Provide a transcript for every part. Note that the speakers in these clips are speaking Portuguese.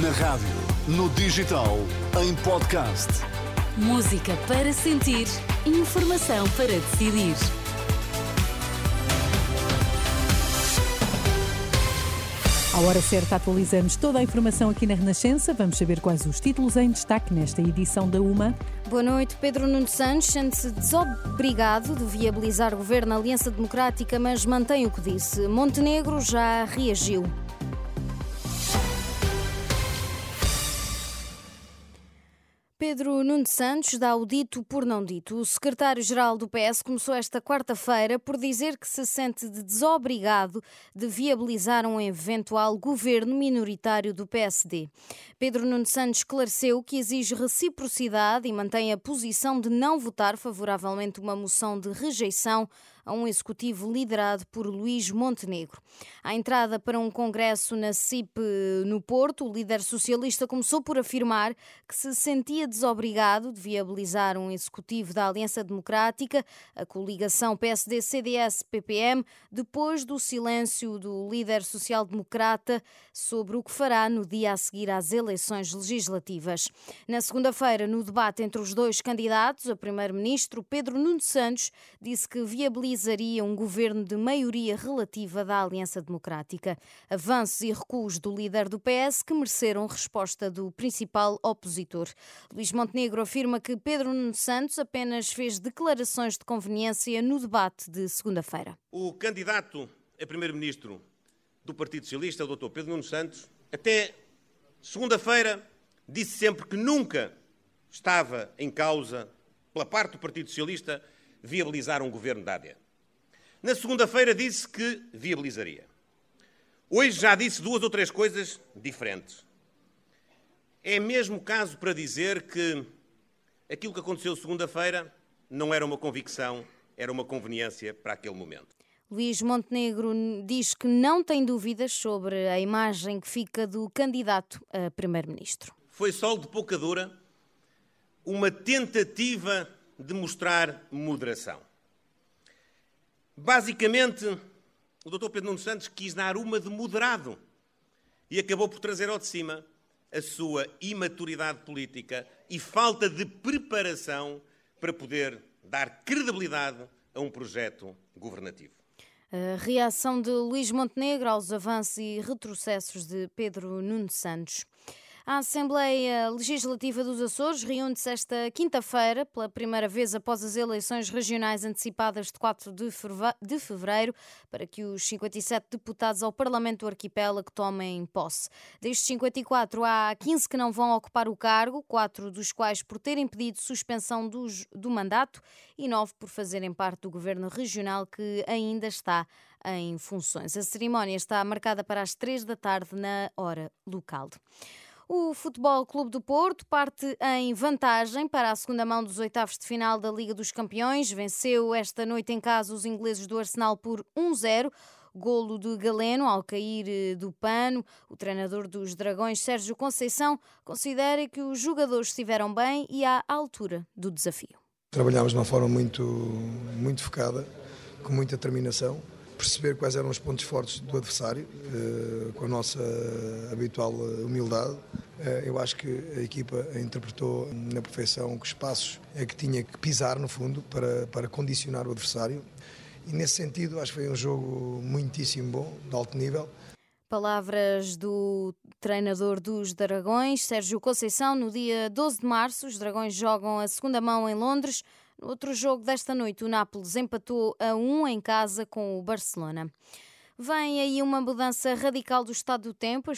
Na rádio, no digital, em podcast. Música para sentir, informação para decidir. À hora certa, atualizamos toda a informação aqui na Renascença. Vamos saber quais os títulos em destaque nesta edição da UMA. Boa noite. Pedro Nuno Santos sente-se desobrigado de viabilizar o governo Aliança Democrática, mas mantém o que disse. Montenegro já reagiu. Pedro Nuno Santos dá o dito por não dito. O secretário-geral do PS começou esta quarta-feira por dizer que se sente desobrigado de viabilizar um eventual governo minoritário do PSD. Pedro Nuno Santos esclareceu que exige reciprocidade e mantém a posição de não votar favoravelmente uma moção de rejeição a um executivo liderado por Luís Montenegro. À entrada para um congresso na CIP no Porto, o líder socialista começou por afirmar que se sentia desobrigado de viabilizar um executivo da Aliança Democrática, a coligação PSD-CDS-PPM, depois do silêncio do líder social-democrata sobre o que fará no dia a seguir às eleições legislativas. Na segunda-feira, no debate entre os dois candidatos, a primeiro-ministro Pedro Nuno Santos disse que viabiliza realizaria um governo de maioria relativa da Aliança Democrática. Avanços e recuos do líder do PS que mereceram resposta do principal opositor. Luís Montenegro afirma que Pedro Nuno Santos apenas fez declarações de conveniência no debate de segunda-feira. O candidato a primeiro-ministro do Partido Socialista, o Dr. Pedro Nuno Santos, até segunda-feira disse sempre que nunca estava em causa, pela parte do Partido Socialista, viabilizar um governo da AD. Na segunda-feira disse que viabilizaria. Hoje já disse duas ou três coisas diferentes. É mesmo caso para dizer que aquilo que aconteceu segunda-feira não era uma convicção, era uma conveniência para aquele momento. Luís Montenegro diz que não tem dúvidas sobre a imagem que fica do candidato a primeiro-ministro. Foi sol de pouca dura uma tentativa de mostrar moderação. Basicamente, o Dr. Pedro Nuno Santos quis dar uma de moderado e acabou por trazer ao de cima a sua imaturidade política e falta de preparação para poder dar credibilidade a um projeto governativo. A reação de Luís Montenegro aos avanços e retrocessos de Pedro Nuno Santos. A Assembleia Legislativa dos Açores reúne-se esta quinta-feira, pela primeira vez após as eleições regionais antecipadas de 4 de fevereiro, para que os 57 deputados ao Parlamento do Arquipélago tomem posse. Destes 54, há 15 que não vão ocupar o cargo, quatro dos quais por terem pedido suspensão do, mandato e nove por fazerem parte do governo regional que ainda está em funções. A cerimónia está marcada para as três da tarde na hora local. O Futebol Clube do Porto parte em vantagem para a segunda mão dos oitavos de final da Liga dos Campeões. Venceu esta noite em casa os ingleses do Arsenal por 1-0 golo de Galeno ao cair eh, do pano. O treinador dos Dragões, Sérgio Conceição, considera que os jogadores estiveram bem e à altura do desafio. Trabalhámos de uma forma muito, muito focada, com muita determinação perceber quais eram os pontos fortes do adversário, eh, com a nossa habitual humildade. Eh, eu acho que a equipa interpretou na perfeição que espaços é que tinha que pisar, no fundo, para, para condicionar o adversário. E nesse sentido, acho que foi um jogo muitíssimo bom, de alto nível. Palavras do treinador dos Dragões, Sérgio Conceição. No dia 12 de março, os Dragões jogam a segunda mão em Londres. No outro jogo desta noite, o Nápoles empatou a 1 em casa com o Barcelona. Vem aí uma mudança radical do estado do tempo.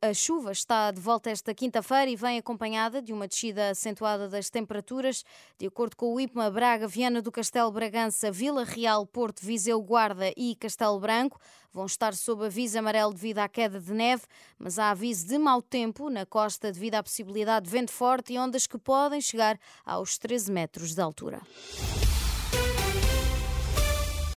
A chuva está de volta esta quinta-feira e vem acompanhada de uma descida acentuada das temperaturas. De acordo com o IPMA, Braga, Viana do Castelo Bragança, Vila Real, Porto, Viseu, Guarda e Castelo Branco vão estar sob aviso amarelo devido à queda de neve, mas há aviso de mau tempo na costa devido à possibilidade de vento forte e ondas que podem chegar aos 13 metros de altura.